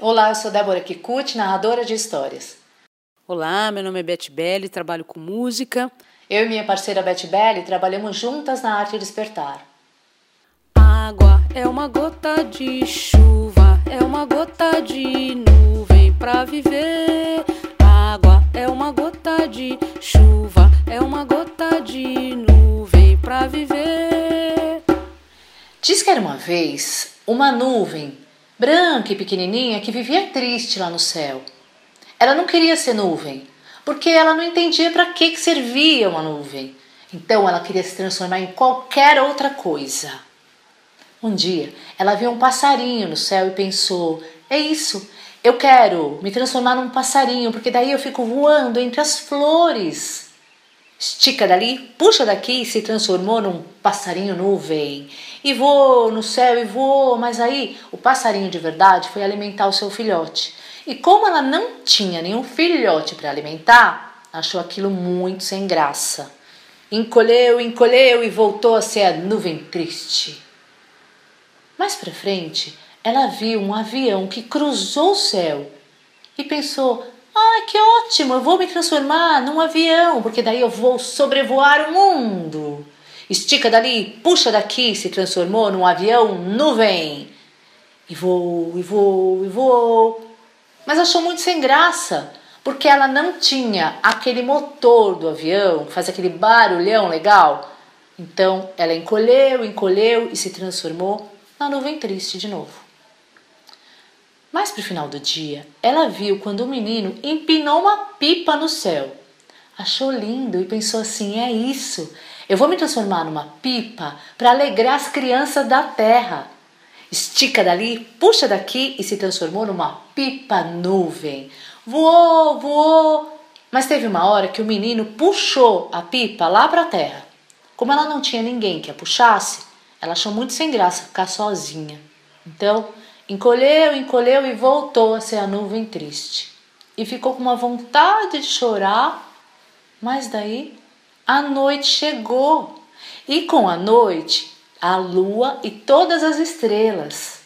Olá, eu sou Débora Kikuchi, narradora de histórias. Olá, meu nome é Beth Belli, trabalho com música. Eu e minha parceira Beth Belli trabalhamos juntas na arte despertar. Água é uma gota de chuva, é uma gota de nuvem pra viver. Água é uma gota de chuva, é uma gota de nuvem pra viver. Diz que era uma vez uma nuvem branca e pequenininha que vivia triste lá no céu. Ela não queria ser nuvem, porque ela não entendia para que, que servia uma nuvem. Então ela queria se transformar em qualquer outra coisa. Um dia ela viu um passarinho no céu e pensou: é isso, eu quero me transformar num passarinho, porque daí eu fico voando entre as flores. Estica dali, puxa daqui e se transformou num passarinho nuvem. E voou no céu e voou, mas aí o passarinho de verdade foi alimentar o seu filhote. E como ela não tinha nenhum filhote para alimentar, achou aquilo muito sem graça. Encolheu, encolheu e voltou a ser a nuvem triste. Mais para frente, ela viu um avião que cruzou o céu e pensou: ah, que ótimo! Eu vou me transformar num avião, porque daí eu vou sobrevoar o mundo. Estica dali, puxa daqui, se transformou num avião nuvem. E vou, e vou, e vou. Mas achou muito sem graça, porque ela não tinha aquele motor do avião que faz aquele barulhão legal. Então ela encolheu, encolheu e se transformou na nuvem triste de novo. Mais para o final do dia, ela viu quando o menino empinou uma pipa no céu. Achou lindo e pensou assim: é isso, eu vou me transformar numa pipa para alegrar as crianças da terra. Estica dali, puxa daqui e se transformou numa pipa nuvem. Voou, voou. Mas teve uma hora que o menino puxou a pipa lá para a terra. Como ela não tinha ninguém que a puxasse, ela achou muito sem graça ficar sozinha. Então, Encolheu, encolheu e voltou a ser a nuvem triste. E ficou com uma vontade de chorar, mas daí a noite chegou. E com a noite, a lua e todas as estrelas.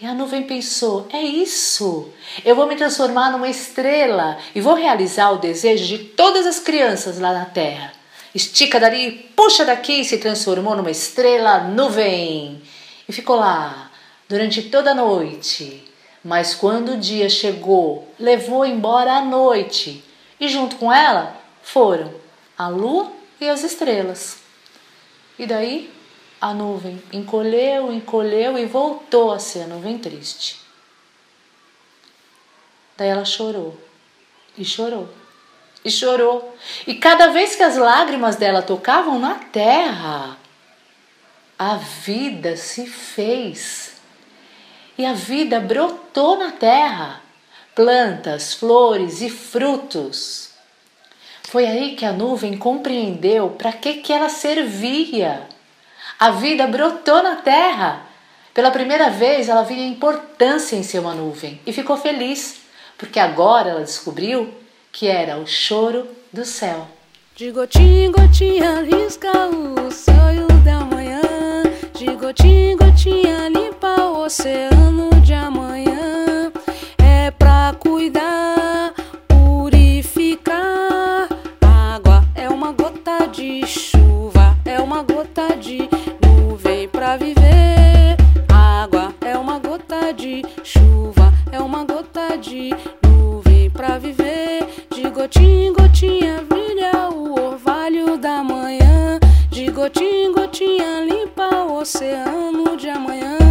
E a nuvem pensou: é isso, eu vou me transformar numa estrela e vou realizar o desejo de todas as crianças lá na terra. Estica dali, puxa daqui e se transformou numa estrela nuvem. E ficou lá, durante toda a noite. Mas quando o dia chegou, levou embora a noite, e junto com ela foram a lua e as estrelas. E daí a nuvem encolheu, encolheu e voltou a ser a nuvem triste. Daí ela chorou e chorou e chorou. E cada vez que as lágrimas dela tocavam na terra, a vida se fez e a vida brotou na terra plantas, flores e frutos. Foi aí que a nuvem compreendeu para que, que ela servia. A vida brotou na terra. Pela primeira vez ela viu a importância em ser uma nuvem e ficou feliz, porque agora ela descobriu que era o choro do céu. De gotinha em gotinha risca o sonho da manhã, de gotinha em gotinha gotinha em gotinha brilha o orvalho da manhã. De gotinha em gotinha limpa o oceano de amanhã.